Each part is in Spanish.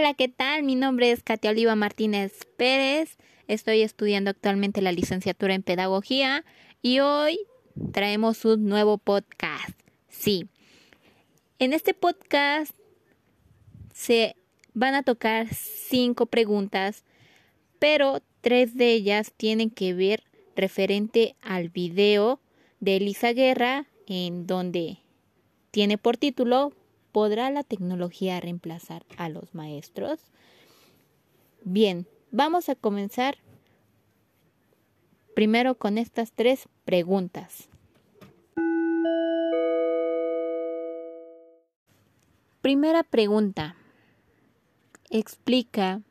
Hola, ¿qué tal? Mi nombre es Katia Oliva Martínez Pérez. Estoy estudiando actualmente la licenciatura en Pedagogía y hoy traemos un nuevo podcast. Sí. En este podcast se van a tocar cinco preguntas, pero tres de ellas tienen que ver referente al video de Elisa Guerra, en donde tiene por título ¿Podrá la tecnología reemplazar a los maestros? Bien, vamos a comenzar primero con estas tres preguntas. Primera pregunta. Explica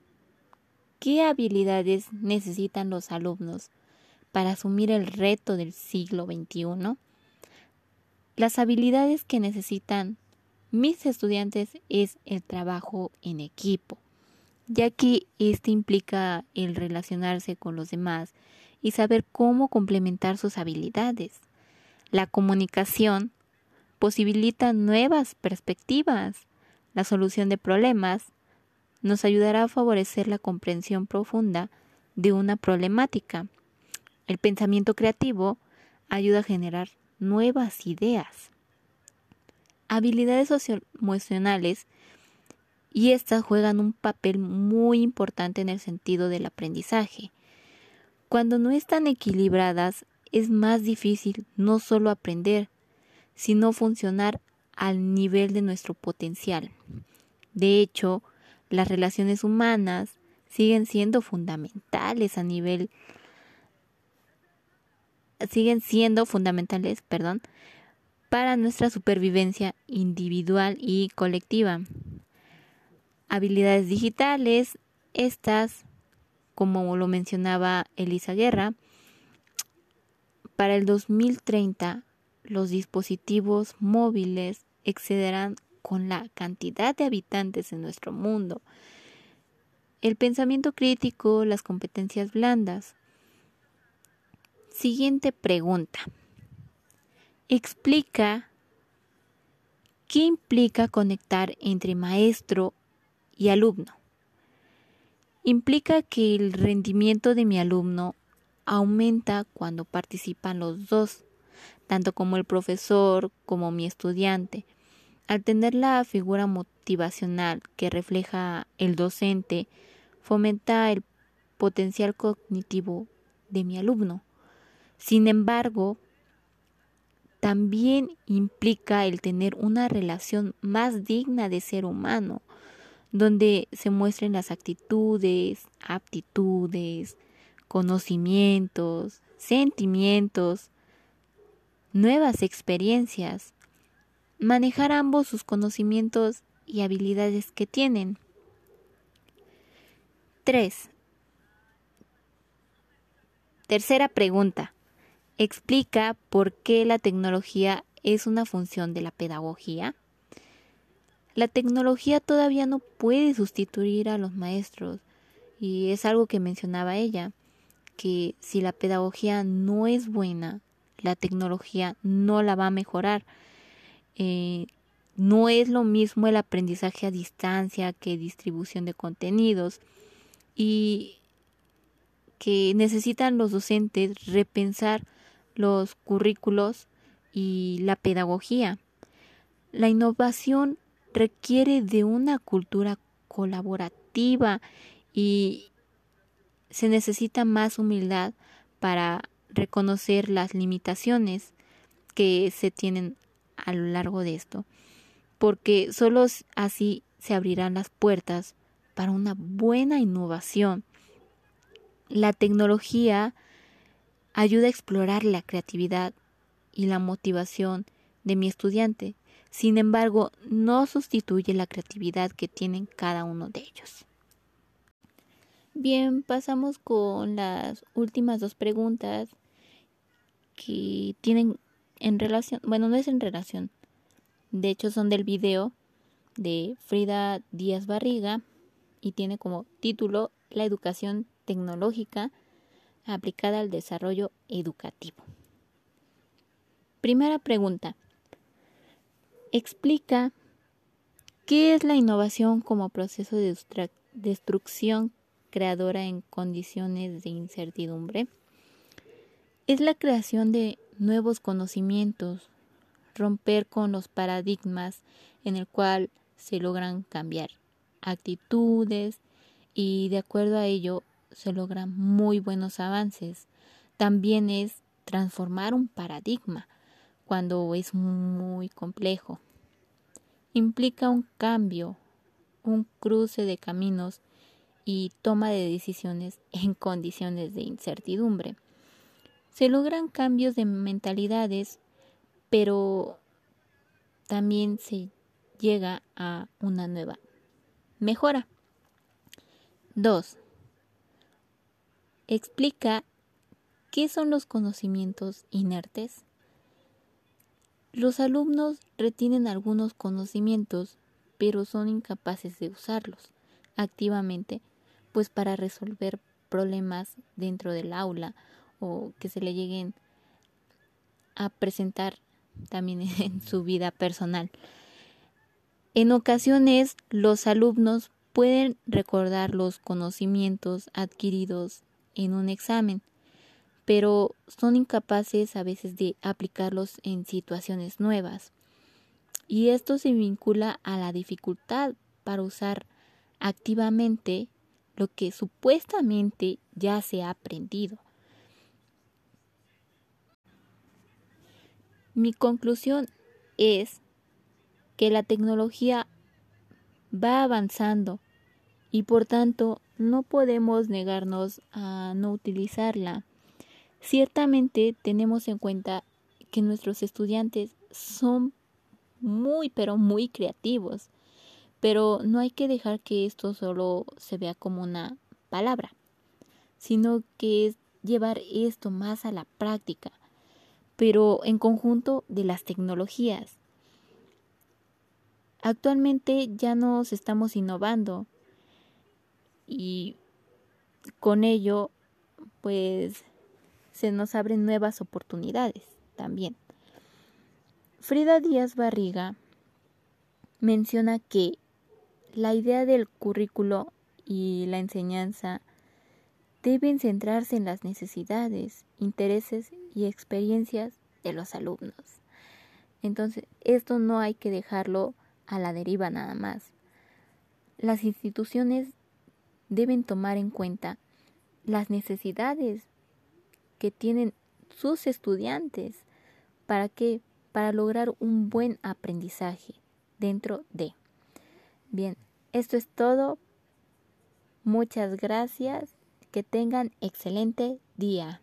qué habilidades necesitan los alumnos para asumir el reto del siglo XXI. Las habilidades que necesitan mis estudiantes es el trabajo en equipo, ya que este implica el relacionarse con los demás y saber cómo complementar sus habilidades. La comunicación posibilita nuevas perspectivas. La solución de problemas nos ayudará a favorecer la comprensión profunda de una problemática. El pensamiento creativo ayuda a generar nuevas ideas habilidades socioemocionales y estas juegan un papel muy importante en el sentido del aprendizaje. Cuando no están equilibradas es más difícil no solo aprender, sino funcionar al nivel de nuestro potencial. De hecho, las relaciones humanas siguen siendo fundamentales a nivel siguen siendo fundamentales, perdón, para nuestra supervivencia individual y colectiva. Habilidades digitales, estas, como lo mencionaba Elisa Guerra, para el 2030 los dispositivos móviles excederán con la cantidad de habitantes en nuestro mundo. El pensamiento crítico, las competencias blandas. Siguiente pregunta. Explica qué implica conectar entre maestro y alumno. Implica que el rendimiento de mi alumno aumenta cuando participan los dos, tanto como el profesor como mi estudiante. Al tener la figura motivacional que refleja el docente, fomenta el potencial cognitivo de mi alumno. Sin embargo, también implica el tener una relación más digna de ser humano, donde se muestren las actitudes, aptitudes, conocimientos, sentimientos, nuevas experiencias, manejar ambos sus conocimientos y habilidades que tienen. 3. Tercera pregunta explica por qué la tecnología es una función de la pedagogía. La tecnología todavía no puede sustituir a los maestros y es algo que mencionaba ella, que si la pedagogía no es buena, la tecnología no la va a mejorar. Eh, no es lo mismo el aprendizaje a distancia que distribución de contenidos y que necesitan los docentes repensar los currículos y la pedagogía. La innovación requiere de una cultura colaborativa y se necesita más humildad para reconocer las limitaciones que se tienen a lo largo de esto, porque solo así se abrirán las puertas para una buena innovación. La tecnología ayuda a explorar la creatividad y la motivación de mi estudiante. Sin embargo, no sustituye la creatividad que tienen cada uno de ellos. Bien, pasamos con las últimas dos preguntas que tienen en relación, bueno, no es en relación, de hecho son del video de Frida Díaz Barriga y tiene como título La educación tecnológica aplicada al desarrollo educativo. Primera pregunta. Explica ¿Qué es la innovación como proceso de destrucción creadora en condiciones de incertidumbre? Es la creación de nuevos conocimientos, romper con los paradigmas en el cual se logran cambiar actitudes y de acuerdo a ello se logran muy buenos avances. También es transformar un paradigma cuando es muy complejo implica un cambio, un cruce de caminos y toma de decisiones en condiciones de incertidumbre. Se logran cambios de mentalidades, pero también se llega a una nueva mejora. 2. Explica qué son los conocimientos inertes. Los alumnos retienen algunos conocimientos, pero son incapaces de usarlos activamente, pues para resolver problemas dentro del aula o que se le lleguen a presentar también en su vida personal. En ocasiones los alumnos pueden recordar los conocimientos adquiridos en un examen, pero son incapaces a veces de aplicarlos en situaciones nuevas. Y esto se vincula a la dificultad para usar activamente lo que supuestamente ya se ha aprendido. Mi conclusión es que la tecnología va avanzando y por tanto no podemos negarnos a no utilizarla Ciertamente tenemos en cuenta que nuestros estudiantes son muy, pero muy creativos, pero no hay que dejar que esto solo se vea como una palabra, sino que es llevar esto más a la práctica, pero en conjunto de las tecnologías. Actualmente ya nos estamos innovando y con ello pues se nos abren nuevas oportunidades también. Frida Díaz Barriga menciona que la idea del currículo y la enseñanza deben centrarse en las necesidades, intereses y experiencias de los alumnos. Entonces, esto no hay que dejarlo a la deriva nada más. Las instituciones deben tomar en cuenta las necesidades que tienen sus estudiantes. ¿Para qué? Para lograr un buen aprendizaje dentro de. Bien, esto es todo. Muchas gracias. Que tengan excelente día.